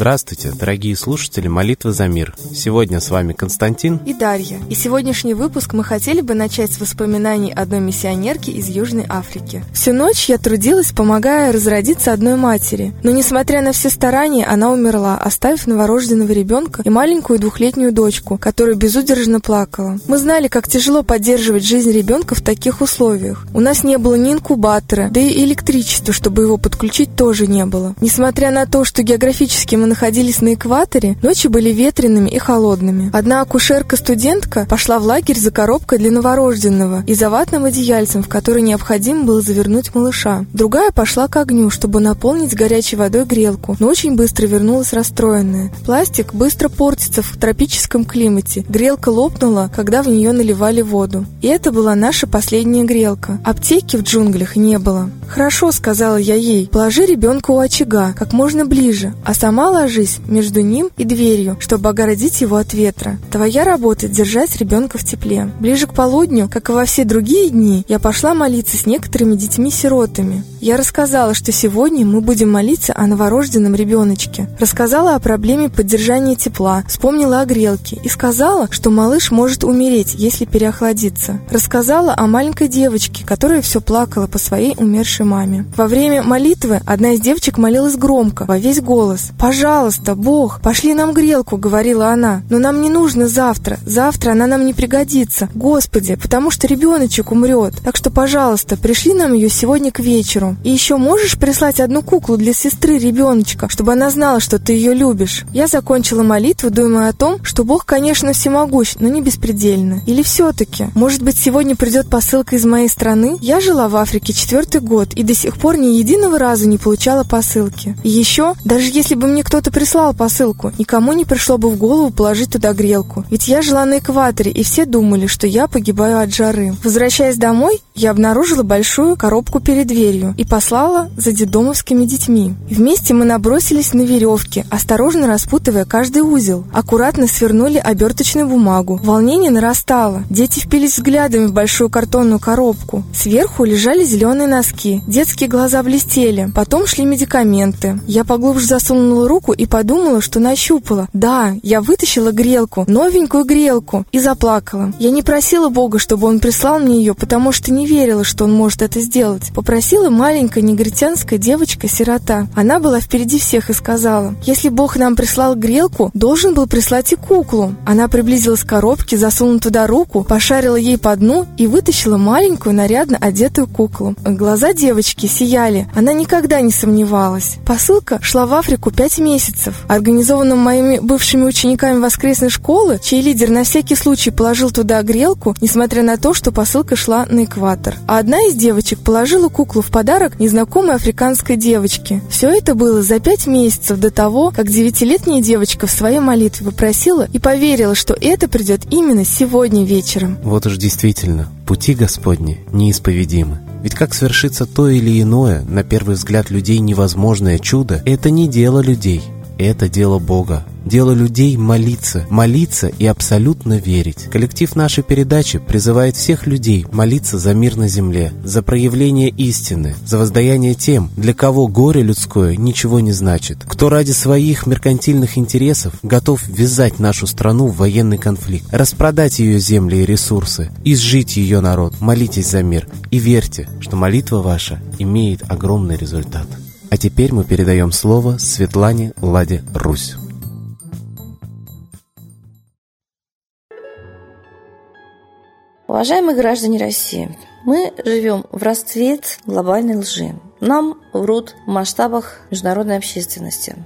Здравствуйте, дорогие слушатели «Молитвы за мир». Сегодня с вами Константин и Дарья. И сегодняшний выпуск мы хотели бы начать с воспоминаний одной миссионерки из Южной Африки. Всю ночь я трудилась, помогая разродиться одной матери. Но, несмотря на все старания, она умерла, оставив новорожденного ребенка и маленькую двухлетнюю дочку, которая безудержно плакала. Мы знали, как тяжело поддерживать жизнь ребенка в таких условиях. У нас не было ни инкубатора, да и электричества, чтобы его подключить, тоже не было. Несмотря на то, что географически мы находились на экваторе, ночи были ветреными и холодными. Одна акушерка-студентка пошла в лагерь за коробкой для новорожденного и за ватным одеяльцем, в который необходимо было завернуть малыша. Другая пошла к огню, чтобы наполнить горячей водой грелку, но очень быстро вернулась расстроенная. Пластик быстро портится в тропическом климате. Грелка лопнула, когда в нее наливали воду. И это была наша последняя грелка. Аптеки в джунглях не было. «Хорошо», — сказала я ей, — «положи ребенка у очага, как можно ближе, а сама ложись между ним и дверью, чтобы огородить его от ветра. Твоя работа — держать ребенка в тепле. Ближе к полудню, как и во все другие дни, я пошла молиться с некоторыми детьми-сиротами. Я рассказала, что сегодня мы будем молиться о новорожденном ребеночке. Рассказала о проблеме поддержания тепла, вспомнила о грелке и сказала, что малыш может умереть, если переохладиться. Рассказала о маленькой девочке, которая все плакала по своей умершей маме. Во время молитвы одна из девочек молилась громко, во весь голос. «Пожалуйста, «Пожалуйста, Бог, пошли нам грелку», — говорила она. «Но нам не нужно завтра. Завтра она нам не пригодится. Господи, потому что ребеночек умрет. Так что, пожалуйста, пришли нам ее сегодня к вечеру. И еще можешь прислать одну куклу для сестры ребеночка, чтобы она знала, что ты ее любишь?» Я закончила молитву, думая о том, что Бог, конечно, всемогущ, но не беспредельно. Или все-таки, может быть, сегодня придет посылка из моей страны? Я жила в Африке четвертый год и до сих пор ни единого раза не получала посылки. И еще, даже если бы мне кто-то прислал посылку, никому не пришло бы в голову положить туда грелку. Ведь я жила на экваторе, и все думали, что я погибаю от жары. Возвращаясь домой, я обнаружила большую коробку перед дверью и послала за дедомовскими детьми. Вместе мы набросились на веревки, осторожно распутывая каждый узел. Аккуратно свернули оберточную бумагу. Волнение нарастало. Дети впились взглядами в большую картонную коробку. Сверху лежали зеленые носки. Детские глаза блестели. Потом шли медикаменты. Я поглубже засунула руку и подумала, что нащупала. Да, я вытащила грелку, новенькую грелку, и заплакала. Я не просила Бога, чтобы он прислал мне ее, потому что не верила, что он может это сделать. Попросила маленькая негритянская девочка-сирота. Она была впереди всех и сказала, если Бог нам прислал грелку, должен был прислать и куклу. Она приблизилась к коробке, засунула туда руку, пошарила ей по дну и вытащила маленькую нарядно одетую куклу. Глаза девочки сияли, она никогда не сомневалась. Посылка шла в Африку пять месяцев организованном моими бывшими учениками воскресной школы, чей лидер на всякий случай положил туда грелку, несмотря на то, что посылка шла на экватор. А одна из девочек положила куклу в подарок незнакомой африканской девочке. Все это было за пять месяцев до того, как девятилетняя девочка в своей молитве попросила и поверила, что это придет именно сегодня вечером. Вот уж действительно, пути Господни неисповедимы. Ведь как свершится то или иное, на первый взгляд людей невозможное чудо, это не дело людей, это дело Бога. Дело людей молиться, молиться и абсолютно верить. Коллектив нашей передачи призывает всех людей молиться за мир на земле, за проявление истины, за воздаяние тем, для кого горе людское ничего не значит, кто ради своих меркантильных интересов готов ввязать нашу страну в военный конфликт, распродать ее земли и ресурсы, изжить ее народ. Молитесь за мир и верьте, что молитва ваша имеет огромный результат. Теперь мы передаем слово Светлане Ладе Русь. Уважаемые граждане России, мы живем в расцвет глобальной лжи. Нам врут в масштабах международной общественности.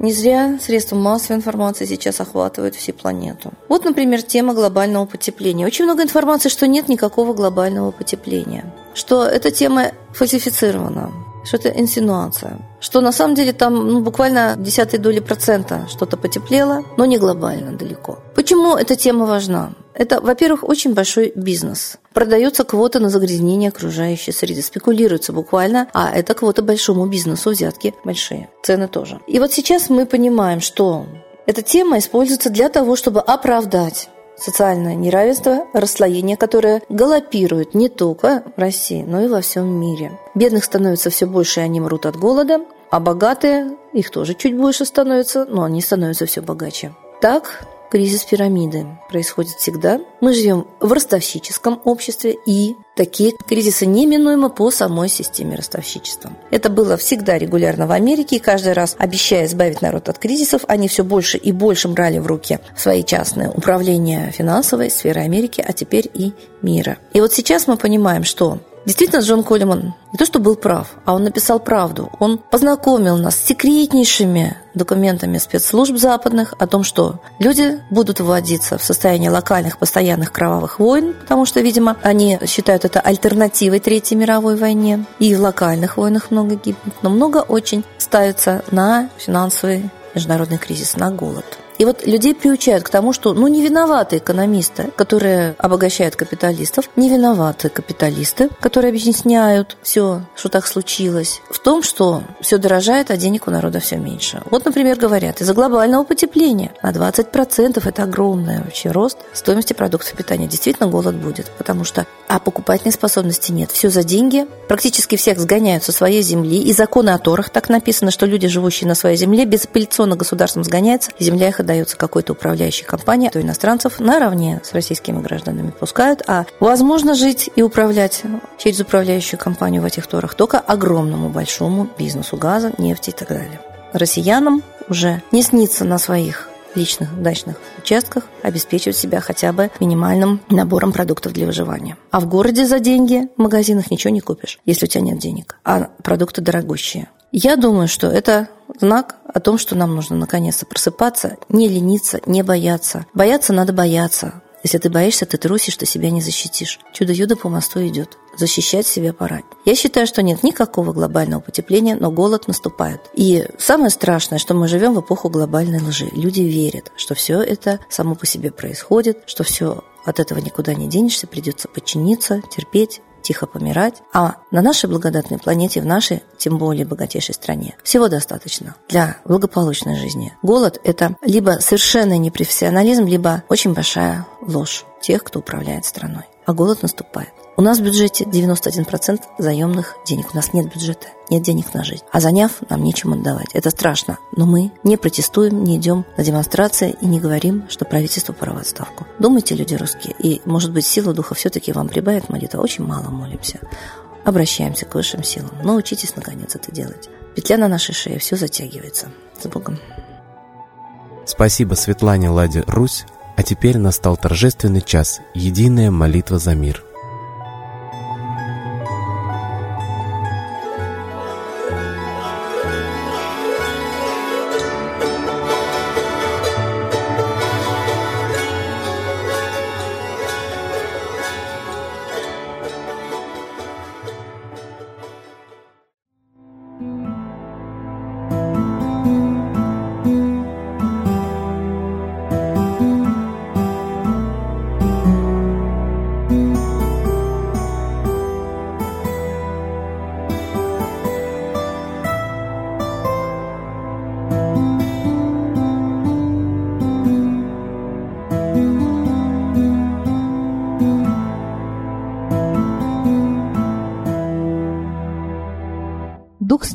Не зря средства массовой информации сейчас охватывают всю планету. Вот, например, тема глобального потепления. Очень много информации, что нет никакого глобального потепления, что эта тема фальсифицирована, что это инсинуация. Что на самом деле там ну, буквально десятой доли процента что-то потеплело, но не глобально далеко. Почему эта тема важна? Это, во-первых, очень большой бизнес. Продается квота на загрязнение окружающей среды. Спекулируется буквально, а это квота большому бизнесу, взятки большие. Цены тоже. И вот сейчас мы понимаем, что эта тема используется для того, чтобы оправдать социальное неравенство, расслоение, которое галопирует не только в России, но и во всем мире. Бедных становится все больше, и они мрут от голода. А богатые, их тоже чуть больше становится, но они становятся все богаче. Так, кризис пирамиды происходит всегда. Мы живем в ростовщическом обществе, и такие кризисы неминуемы по самой системе ростовщичества. Это было всегда регулярно в Америке, и каждый раз, обещая избавить народ от кризисов, они все больше и больше брали в руки свои частные управления финансовой сферы Америки, а теперь и мира. И вот сейчас мы понимаем, что Действительно, Джон Коллиман не то что был прав, а он написал правду. Он познакомил нас с секретнейшими документами спецслужб западных о том, что люди будут вводиться в состояние локальных постоянных кровавых войн, потому что, видимо, они считают это альтернативой Третьей мировой войне. И в локальных войнах много гибнет, но много очень ставится на финансовый международный кризис, на голод. И вот людей приучают к тому, что ну не виноваты экономисты, которые обогащают капиталистов, не виноваты капиталисты, которые объясняют все, что так случилось, в том, что все дорожает, а денег у народа все меньше. Вот, например, говорят, из-за глобального потепления на 20% это огромный вообще рост стоимости продуктов питания. Действительно голод будет, потому что а покупательной способности нет. Все за деньги. Практически всех сгоняют со своей земли. И законы о Торах так написано, что люди, живущие на своей земле, безапелляционно государством сгоняются, земля их отдается какой-то управляющей компании, то иностранцев наравне с российскими гражданами пускают, а возможно жить и управлять через управляющую компанию в этих торах только огромному большому бизнесу газа, нефти и так далее. Россиянам уже не снится на своих личных дачных участках обеспечивать себя хотя бы минимальным набором продуктов для выживания. А в городе за деньги в магазинах ничего не купишь, если у тебя нет денег, а продукты дорогущие. Я думаю, что это знак о том, что нам нужно наконец-то просыпаться, не лениться, не бояться. Бояться надо бояться. Если ты боишься, ты трусишь, ты себя не защитишь. Чудо-юдо по мосту идет. Защищать себя пора. Я считаю, что нет никакого глобального потепления, но голод наступает. И самое страшное, что мы живем в эпоху глобальной лжи. Люди верят, что все это само по себе происходит, что все от этого никуда не денешься, придется подчиниться, терпеть, тихо помирать, а на нашей благодатной планете, в нашей, тем более богатейшей стране, всего достаточно для благополучной жизни. Голод – это либо совершенный непрофессионализм, либо очень большая ложь тех, кто управляет страной. А голод наступает. У нас в бюджете 91% заемных денег. У нас нет бюджета, нет денег на жизнь. А заняв, нам нечем отдавать. Это страшно. Но мы не протестуем, не идем на демонстрации и не говорим, что правительство пора в отставку. Думайте, люди русские. И, может быть, сила духа все-таки вам прибавит молитва. Очень мало молимся. Обращаемся к высшим силам. Научитесь, наконец, это делать. Петля на нашей шее, все затягивается. С Богом. Спасибо Светлане Ладе Русь. А теперь настал торжественный час. Единая молитва за мир.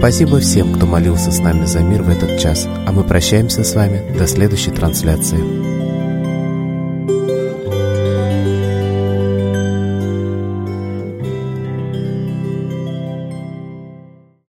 Спасибо всем, кто молился с нами за мир в этот час, а мы прощаемся с вами до следующей трансляции.